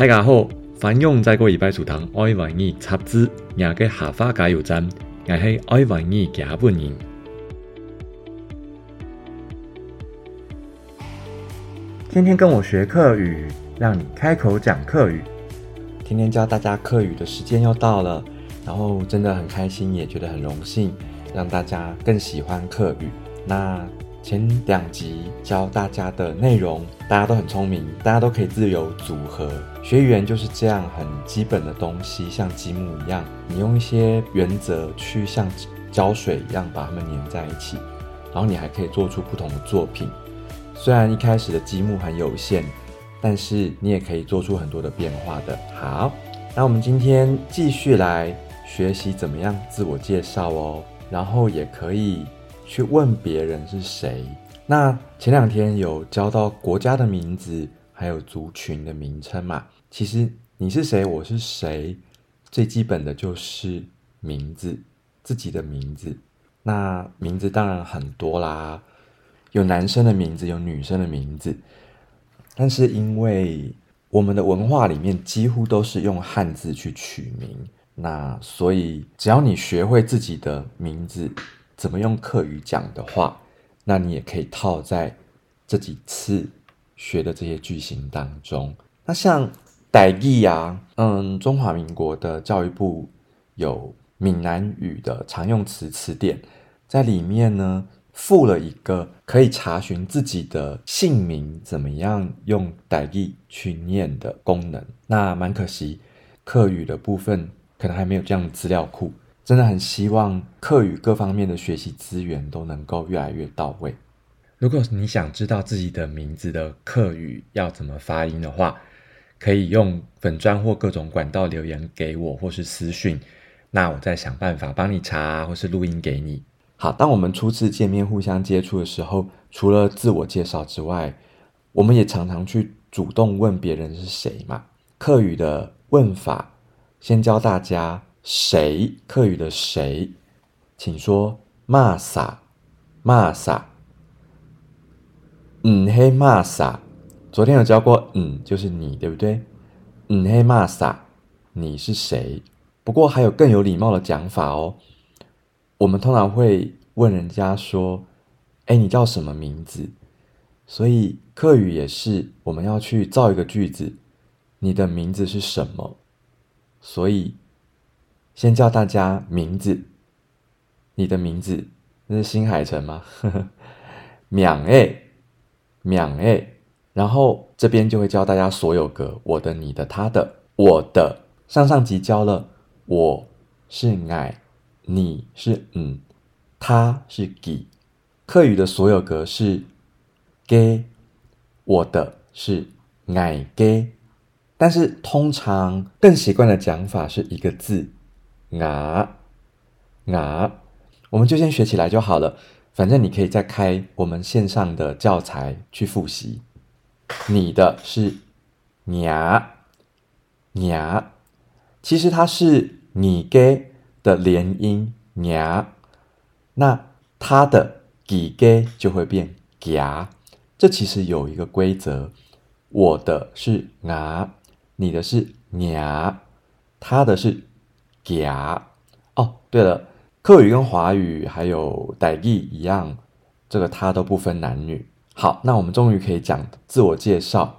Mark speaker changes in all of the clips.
Speaker 1: 大家好，欢迎再过礼拜收听爱玩意插枝廿个下花加油站，我是爱玩意加本人。
Speaker 2: 天天跟我学客语，让你开口讲客语。天天教大家客语的时间又到了，然后真的很开心，也觉得很荣幸，让大家更喜欢客语。那前两集教大家的内容，大家都很聪明，大家都可以自由组合。学语言就是这样很基本的东西，像积木一样，你用一些原则去像胶水一样把它们粘在一起，然后你还可以做出不同的作品。虽然一开始的积木很有限，但是你也可以做出很多的变化的。好，那我们今天继续来学习怎么样自我介绍哦，然后也可以。去问别人是谁？那前两天有教到国家的名字，还有族群的名称嘛？其实你是谁，我是谁，最基本的就是名字，自己的名字。那名字当然很多啦，有男生的名字，有女生的名字。但是因为我们的文化里面几乎都是用汉字去取名，那所以只要你学会自己的名字。怎么用客语讲的话，那你也可以套在这几次学的这些句型当中。那像傣语啊，嗯，中华民国的教育部有闽南语的常用词词典，在里面呢附了一个可以查询自己的姓名怎么样用傣语去念的功能。那蛮可惜，客语的部分可能还没有这样的资料库。真的很希望课语各方面的学习资源都能够越来越到位。如果你想知道自己的名字的课语要怎么发音的话，可以用粉砖或各种管道留言给我，或是私讯，那我再想办法帮你查，或是录音给你。好，当我们初次见面、互相接触的时候，除了自我介绍之外，我们也常常去主动问别人是谁嘛。课语的问法，先教大家。谁？客语的谁？请说。玛莎，玛莎。嗯嘿，玛莎。昨天有教过，嗯，就是你，对不对？嗯嘿，玛莎，你是谁？不过还有更有礼貌的讲法哦。我们通常会问人家说：“哎，你叫什么名字？”所以客语也是，我们要去造一个句子：“你的名字是什么？”所以。先叫大家名字，你的名字，那是新海诚吗？秒诶，秒诶，然后这边就会教大家所有格，我的、你的、他的。我的上上集教了，我是矮，你是嗯，他是给。客语的所有格是给，我的是矮给，但是通常更习惯的讲法是一个字。啊啊，我们就先学起来就好了。反正你可以再开我们线上的教材去复习。你的是呀呀，其实它是你给的连音呀，那它的给给就会变夹。这其实有一个规则，我的是啊，你的是呀，他的是。嗲哦，对了，客语跟华语还有傣语一样，这个它都不分男女。好，那我们终于可以讲自我介绍。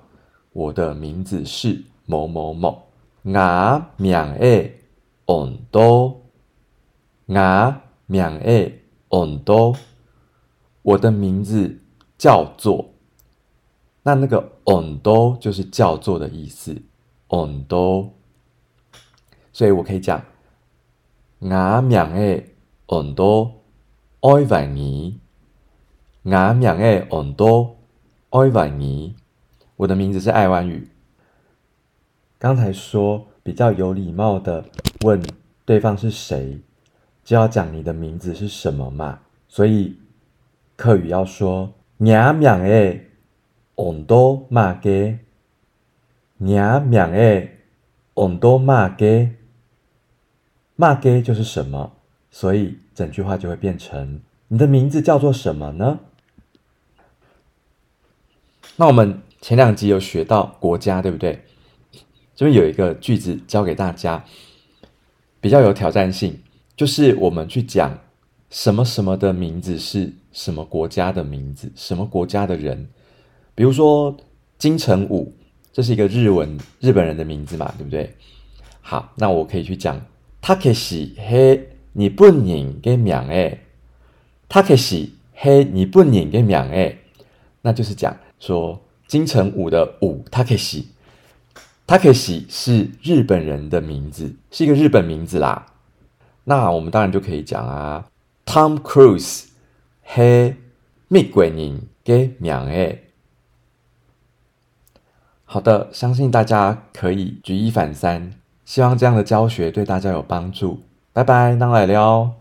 Speaker 2: 我的名字是某某某。我名诶，on 多。我名诶，on 多。我的名字叫做，那那个 on 多就是叫做的意思，on 多。所以我可以讲。我名诶，很多爱万尼。我名诶，很多爱万尼。我的名字是爱万宇。刚才说比较有礼貌的问对方是谁，就要讲你的名字是什么嘛。所以客语要说：我名诶，很多马给。我名诶，很多马给。骂给就是什么，所以整句话就会变成你的名字叫做什么呢？那我们前两集有学到国家，对不对？这边有一个句子教给大家，比较有挑战性，就是我们去讲什么什么的名字是什么国家的名字，什么国家的人，比如说金城武，这是一个日文日本人的名字嘛，对不对？好，那我可以去讲他可是嘿日本人嘅名诶，他可是嘿日本人嘅名诶，那就是讲说金城武的武他可是。Takeshi 是日本人的名字，是一个日本名字啦。那我们当然就可以讲啊，Tom Cruise 嘿，美国人嘅名诶。好的，相信大家可以举一反三，希望这样的教学对大家有帮助。拜拜，那来了。